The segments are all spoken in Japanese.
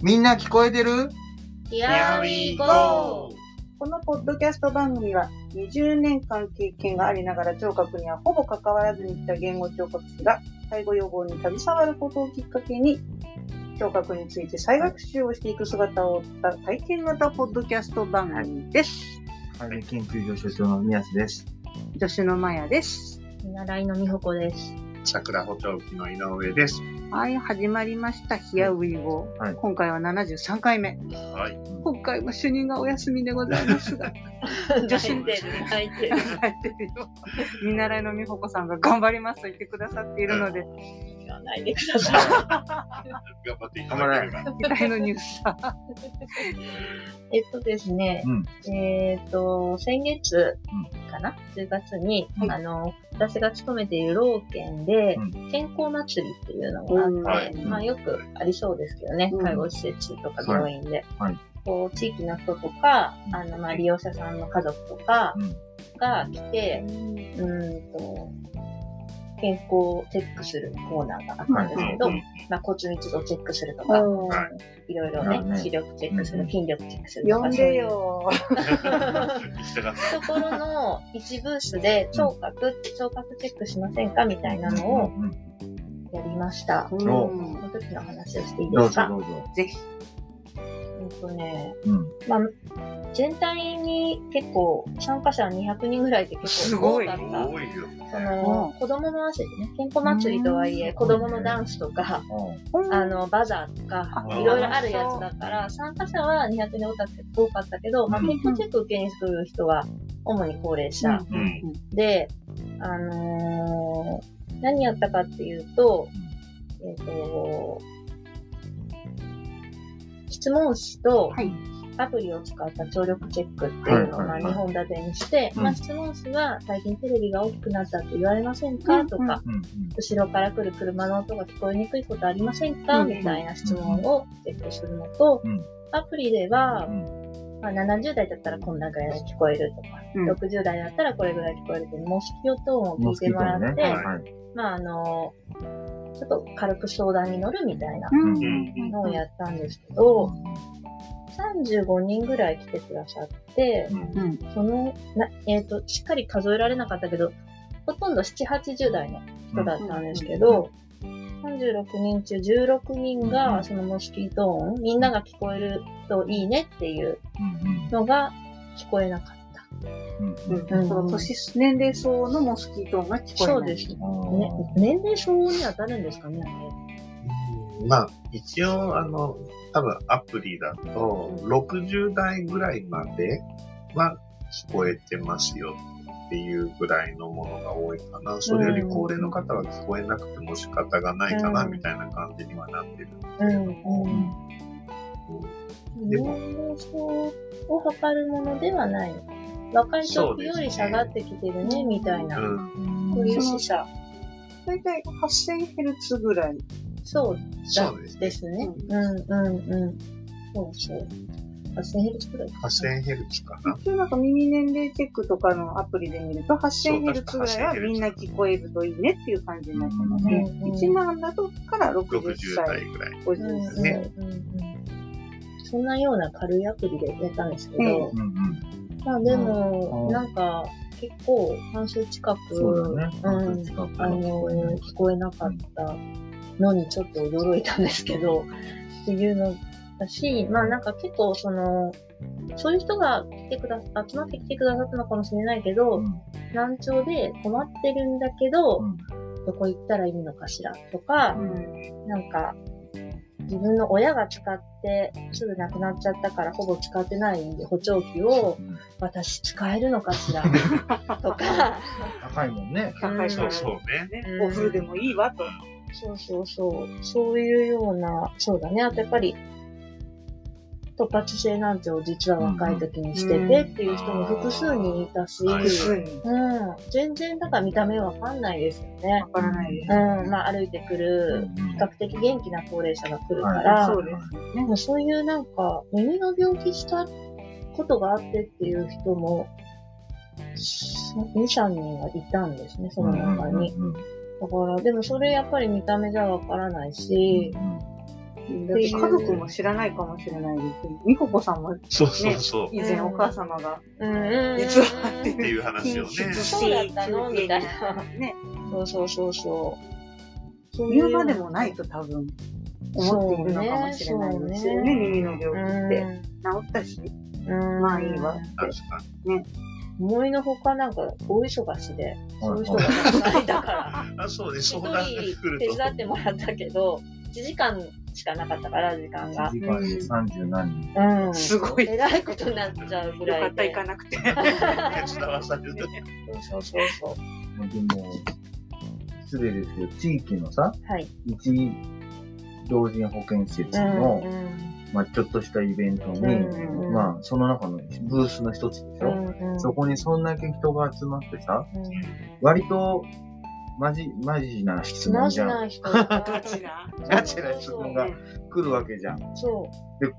みんな聞こえてる？Here we go! このポッドキャスト番組は20年間経験がありながら聴覚にはほぼ関わらずに来た言語聴覚士が介護予防に携わることをきっかけに聴覚について再学習をしていく姿を追った体験型ポッドキャスト番組です。介護研究所所長の宮津です。助手のまやです。見習いのみほこです。桜補聴器の井上です。はい、始まりました。Here we go、はい今回は73回目。はい。今回も主任がお休みでございますが、泣いてる、泣いてる。頑張ってるよ。見習いのみほこさんが頑張りますと言ってくださっているので、ないでくださ頑張っていただければ。のニュース。えっとですね、うん。えっと、先月かな ?10 月に、はいあの、私が勤めている老県でう、健康祭りっていうのがあって、うんはいまあよくありそうですけどね、うん介護施設とか病院で。はいこう地域の人とか、あの、まあ利用者さんの家族とかうんが来て、うーんと、健康をチェックするコーナーがあったんですけど、うんまあ、骨密度チェックするとか、いろいろね視力チェックする、うん筋力チェックするとか。そういうところの一ブースで聴覚、聴覚チェックしませんかみたいなのをやりました。うん。その時の話をしていいですか？どうぞどうぞ。ぜひ。うんとね、うん。まあ、全体に結構参加者200人ぐらいって結構多かった。多いよ。その、子供の汗でね、健康祭りとはいえ、うん。子供のダンスとか、あの、バザーとか、あいろいろあるやつだから、参加者は200人多かった多かったけど、まあ、健康チェック受けに来る人は、主に高齢者。うん。で、あのー何やったかっていうと、えっ、と、質問紙とはい。アプリを使った聴力チェックっていうのをまあはいはい。はい2本立てにして、うん。まあ、質問紙は最近テレビが大きくなったって言われませんか、とか、うん。後ろから来る車の音が聞こえにくいことありませんか、うんみたいな質問をチェックするのと、うんアプリでは、うんまあ、70代だったらこんなぐらい聞こえるとか、うん。60代だったらこれぐらい聞こえるっていう、モスキオトーンを聞いてもらって、はい。まあ、あの、ちょっと軽く相談に乗るみたいなうん。のをやったんですけど、35人ぐらい来てくださって、うん。その、なえっ、と、しっかり数えられなかったけど、ほとんど7、80代の人だったんですけど、36人中16人うが、ん。そのモスキートーン、みんなが聞こえるといいねっていううん。のが聞こえなかった。うんうんその年、年齢層のモスキート音が聞こえない。そうですね。ね年齢層に当たるんですかね、あれまあ、一応、あの、多分アプリだと、60代ぐらいまでは聞こえてますよっていうぐらいのものが多いかな。それより高齢の方は聞こえなくても仕方がないかな、うんみたいな感じにはなってる。うん、うん。でも年齢層を測るものではないの。若い時より下がってきてるね、みたいな。うん。そういう示唆。大体 8000Hz ぐらい。そうそうですね。ですね。うん、うん、うん。そうそう。8000ヘルツくらい。8000ヘルツかな。一応なんか耳年齢チェックとかのアプリで見ると 8000Hz ぐらいはみんな聞こえるといいねっていう感じになってますね。うんうん1万だとから60 60歳、代ぐらい。50うん、歳。うん、ねうんうん。そんなような軽いアプリでやったんですけど、うんうん。まあでも、うんなんか、結構半数近く、そうだね。うん、近くあの、聞こえなかったのにちょっと驚いたんですけど、っていうのだし、まあなんか結構その、そういう人が来てくだ、集まってきてくださったのかもしれないけど、うん。難聴で困ってるんだけど、うん。どこ行ったらいいのかしらとか、うん。なんか、自分の親が使ってすぐ亡くなっちゃったからほぼ使ってない補聴器をうん私使えるのかしら？とか、高いもんね。高いからそうそうね。ね、お風呂でもいいわと。そうそうそう。そういうような、そうだね。あとやっぱり、突発性難聴を実は若い時にしててっていう人も複数人いたし、うん全然だから見た目わかんないですよねわ。からないです。うん、まあ歩いてくる、比較的元気な高齢者が来るから、そうですよね。そういうなんか、耳の病気したことがあってっていう人も、2、3人はいたんですね、その中に。うんうんだから、でもそれやっぱり見た目じゃわからないし、だって家族も知らないかもしれないです。美穂子さんもそうそうそう。以前お母様が。実はってっていう話をね。そうだったのみたいな。ね、そうそうそうそう。そう言うまでもないと多分思っているのかもしれないですよね、耳の病気って。治ったし、うん。まあいいわ確か思いのほかなんか大忙しで、そういう人がたくさんいたから、に。あ、そうね、一人相談が来ると。手伝ってもらったけど、1時間しかなかったから、時間が1。時間で30何人。うん。すごいえらいことになっちゃうぐらいで。よかった行かなくて。そうそうそうそでも、失礼ですけど、地域のさ、う。はい。一老人保健施設うの、んまあ、ちょっとしたイベントに、うんうんまあ、その中のブースの一つでしょ、うんうんそこにそんだけ人が集まってさ、うん割と、マジ、マジな質問マジじゃん。な人ガチな質問が来るわけじゃん。そう。で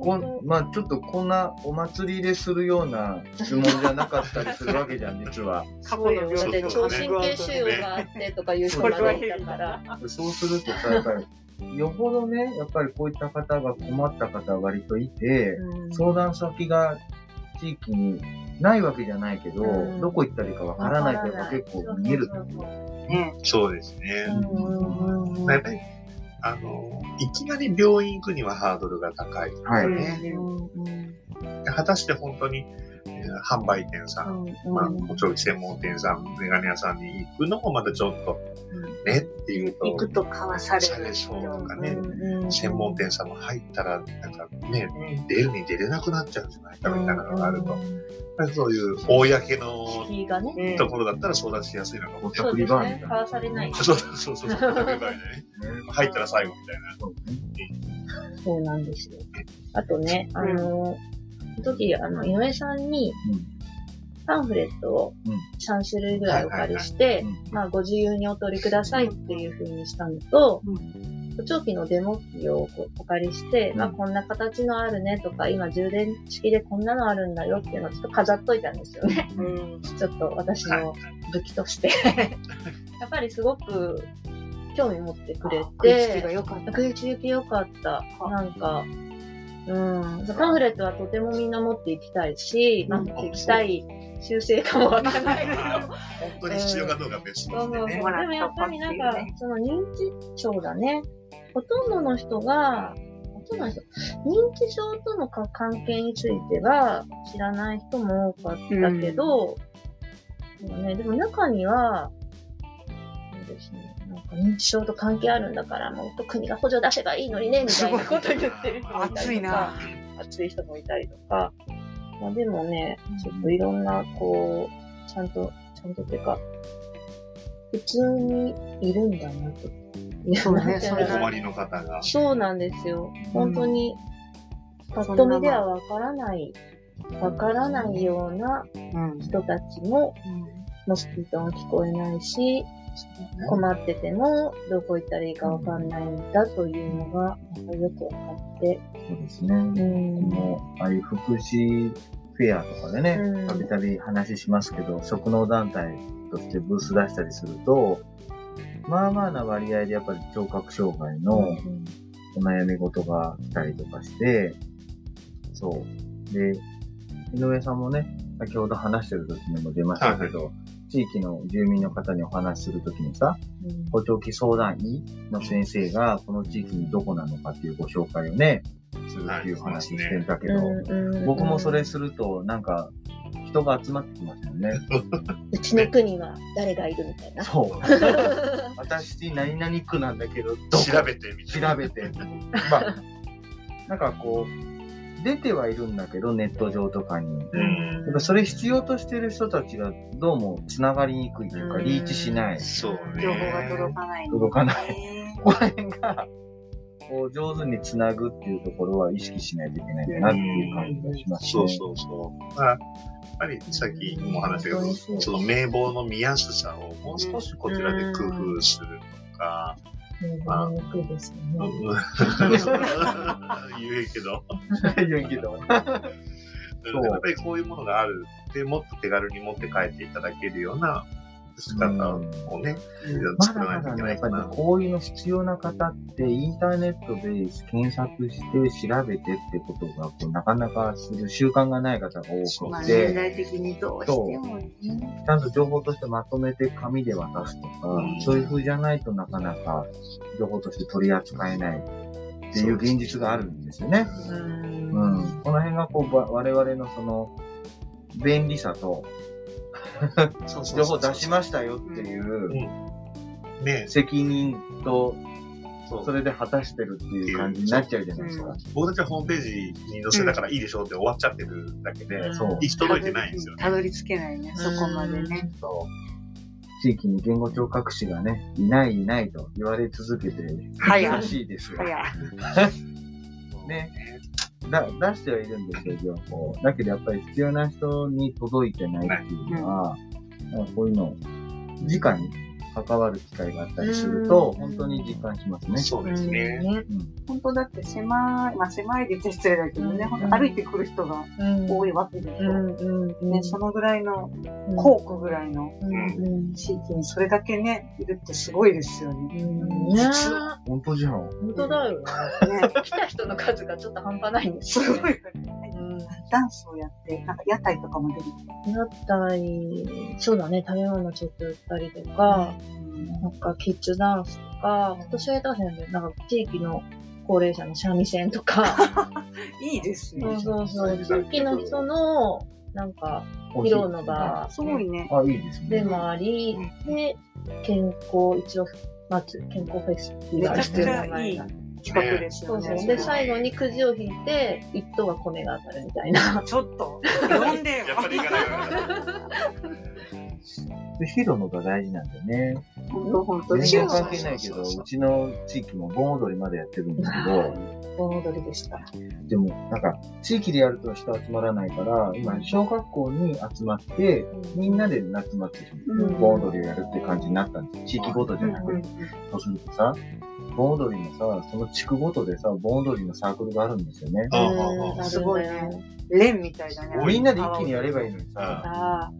こんまあ、ちょっとこんなお祭りでするような質問じゃなかったりするわけじゃん、実は。過去のそうよ。だって、病気聴神経腫瘍があってとかいう人がいたから。そうするとさ、やっぱり、よほどね、やっぱりこういった方が困った方が割といて、うん相談先が地域にないわけじゃないけど、うんどこ行ったらいいかわからないってやっぱ結構見える。そうそうそうね。そうですね。うんやっぱり、あの、いきなり病院行くにはハードルが高い。はい。ねうん果たして本当に、えー販売店さん、うんまあ、お調理専門店さん、メガネ屋さんに行くのもまたちょっとねっていうと、行くと買わされそうとかね、うん専門店さんも入ったら、なんかね、出るに出れなくなっちゃうんじゃない？かみたいなのがあると、そういう公のところだったら相談しやすいのかも。しれそうですね。送りバーみたいな買わされない。そうそうそうそう、ね。入ったら最後みたいな。そうね。そうなんですよ。あとね、あの、その時、あの、井上さんにうん、パンフレットをうん3種類ぐらいお借りしてうん、まあ、ご自由にお取りくださいっていうふうにしたのとう、補聴器のデモ機をお借りして、まあ、うんこんな形のあるねとか、今充電式でこんなのあるんだよっていうのをちょっと飾っといたんですよね。うん。ちょっと私の武器として。やっぱりすごく興味持ってくれ食いつきがて、良かった。食いつき良かった。なんか、うん。パンフレットはとてもみんな持っていきたいし、うん持っていきたい修正かもわからないけど。本当に必要かどうかは別とうそうそう。で。もやっぱりなんかその認知症だね。ほとんどの人が、ほとんどの人、認知症とのか関係については知らない人も多かったけど、でもね、でも中には、そうですね、なんか認知症と関係あるんだから、もっと国が補助出せばいいのにね、みたいなこと言ってる人もいたりとか、。熱い人もいたりとか、まあでもね、ちょっといろんな、こう、ちゃんと、ちゃんとっていうか、普通にいるんだなと。そうねそ困りの方が。そうなんですよ。本当に、ぱっと見ではわからない、わからないようなうん。人たちも、モスキートも聞こえないし、困ってても、どこ行ったらいいかわかんないんだというのが、よくわかって、そうですね。うん。もう、ああいう福祉フェアとかでねうん、たびたび話しますけど、職能団体としてブース出したりすると、まあまあな割合でやっぱり聴覚障害のお悩み事が来たりとかして、そう。で、井上さんもね、先ほど話してる時にも出ましたけど、地域の住民の方にお話しするときにさ、うん補聴器相談医の先生がこの地域にどこなのかっていうご紹介をね、するっていう話してたけど、うん僕もそれすると、なんか、人が集まってきますよね。うちの区には誰がいるみたいな。そう。私、何々区なんだけど、調べてみたいな調べて。まあ、なんかこう、出てはいるんだけど、ネット上とかに。うんやっぱそれ必要としてる人たちがどうも繋がりにくいというか、うんリーチしない。そうね。情報が届かない。届かないい。ここら辺が、こう、上手に繋ぐっていうところは意識しないといけないんだなっていう感じがしますね。そうそうそう。まあ、やっぱりさっきも話したけど、その名簿の見やすさをもう少しこちらで工夫するとか、まあ、にくいですようんね。言えけど、言うけど。やっぱりこういうものがあるでもっと手軽に持って帰っていただけるような仕方をね、ま作らないといけだまだね、やっぱりねないかな。こういうの必要な方って、インターネットで検索して調べてってことが、こうなかなかする習慣がない方が多まあ、く年て、代的にどうしてもね。ちゃんと情報としてまとめて紙で渡すとか、うんそういう風じゃないとなかなか情報として取り扱えないっていう現実があるんですよね。う。うんん。この辺がこう、ば我々のその、便利さと、そうそうそう情報出しましたよっていうね責任と、そうそれで果たしてるっていう感じになっちゃうじゃないですか。僕たちはホームページに載せたからいいでしょうって終わっちゃってるだけで、うんそう。行き届いてないんですよね。たどり着けないね、そこまでね。そう。地域に言語聴覚士がね、いないいないと言われ続けてはいらしいですよ。ね。だ出してはいるんですよ、情報。だけどやっぱり必要な人に届いてないっていうのは、なんかこういうのを直に関わる機会があったりすると、うん本当に実感しますね。そうですね。ね。本当だって狭い、まあ狭いで言って失礼だけどね、うん本当歩いてくる人がうん多いわけでしょ。ね、そのぐらいの、うん校区ぐらいの地域にそれだけね、いるってすごいですよね。うんね本当じゃん。本当だよね。ね 来た人の数がちょっと半端ないんです。すごいダンスをやって、なんか屋台とかも出てきて。だったり、そうだね、食べ物ちょっと売ったりとか、なんかキッズダンスとか、今年はやっなんか地域の高齢者の三味線とか、いいですね。そうそうそう、地域の人の、なんか、披露の場すごいね。あ、いいですね。でもあり、で、健康、一応、まず健康フェスティバルっていう名前が。企画ですよね。そうそう。で、最後にくじを引いて、一等は米が当たるみたいな。ちょっと、呼んでよ。やっぱり行かないよね。で、ヒロのが大事なんだよね。本当本当全然関係ないけど、そうちの地域も盆踊りまでやってるんですけど、盆踊りでした。でも、なんか、地域でやると人集まらないから、今、小学校に集まって、みんなで夏祭り、うん盆踊りをやるって感じになったんです。地域ごとじゃなくて。そうするとさ、盆踊りのさ、その地区ごとでさ、盆踊りのサークルがあるんですよね。ああああうんすごいね。レンみたいだね。みんなで一気にやればいいのにさ、あ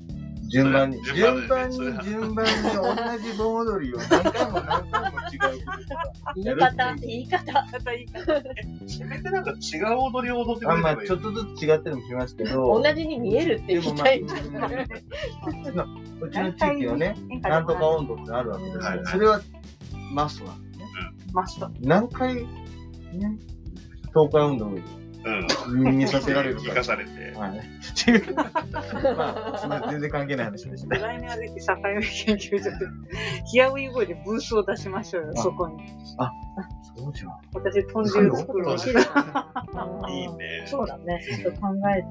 順番に、順番に順番に同じ盆踊りを何回も何回も違う 言い方、言い方。あ。方いいかせめてなんか違う踊りを踊ってくあまあ、れればいいちょっとずつ違ってるのもきますけど、同じに見えるって言いたい。うちの地域はね、なんとか温度ってあるわけですよ。それはマストなんました。何回、ね、東海運動うん。見させられるか。聞かされて。はい。まあ、全然関係ない話でした。来年はぜひ境目研究所で、ヒアウィーボーイでブースを出しましょうよ、あそこに。そうじゃん。私、豚汁作るわ。美味しいですねいいね。そうだね。ちょっと考え、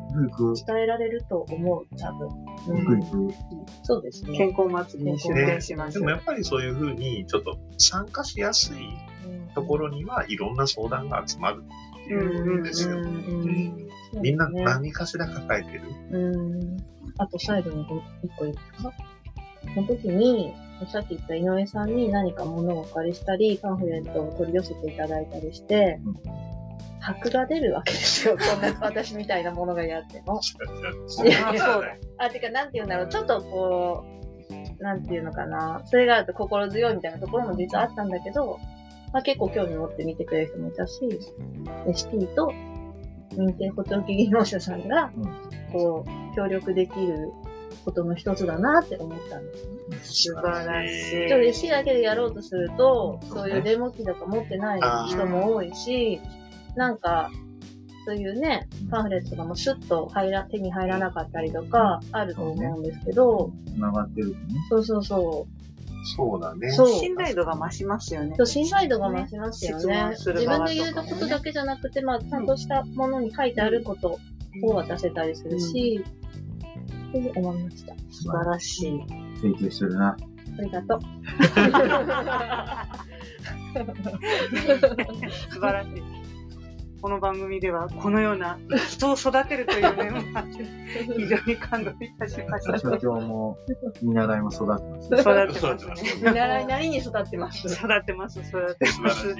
伝えられると思う、多分。行く、行く。そうですね。健康祭りに出店しましょうでもや。っぱりそういうふうに、ちょっと参加しやすいところにはいろんな相談が集まるうんですよ。うんうんみんな何かしら抱えてる？うん。あと最後に一個いいですか？その時に、さっき言った井上さんに何か物をお借りしたり、パンフレットを取り寄せていただいたりしてうん、箔が出るわけですよ。こんな私みたいなものがやっても。いやそうだ。あ、てか、なんて言うんだろう。ちょっとこう、なんていうのかな。それがあると心強いみたいなところも実はあったんだけど、まあ結構興味持って見てくれる人もいたし、ST と認定補聴器技能者さんがうん、こう、協力できることの一つだなって思ったんですよね。素晴らしい。ちょっと ST だけでやろうとすると、うんそういうデモ機とか持ってない人も多いし、なんか、そういうね、パンフレットとかもシュッと入ら手に入らなかったりとかあると思うんですけど、繋がってるとね。そうそうそう。そうだね。そう信頼度が増しますよねそう。信頼度が増しますよ質ね。自分で言うことだけじゃなくて、まあ、ちゃんとしたものに書いてあることを渡せたりするし、って思いました。素晴らしい。成長してるな。ありがとう。素晴らしい。この番組ではこのような人を育てるという面もあって、非常に感動いたしました。所長も見習いも育ってます。育ってますね。見習いなりに育ってます。育ってます、育ってます。は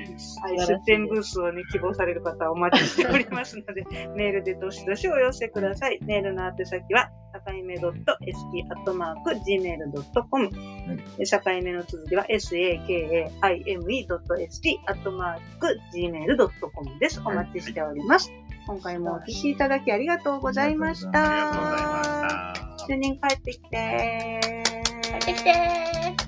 い、出店ブースをね、希望される方はお待ちしておりますので、メールでどしどしお寄せください。メールの宛先は、境目 .st.gmail.com。境目の続きは、sakaime.st.gmail.com です。お待ちしております。今回もお聞きいただきありがとうございましあた。ありがとうございました。主任帰ってきて帰ってきてー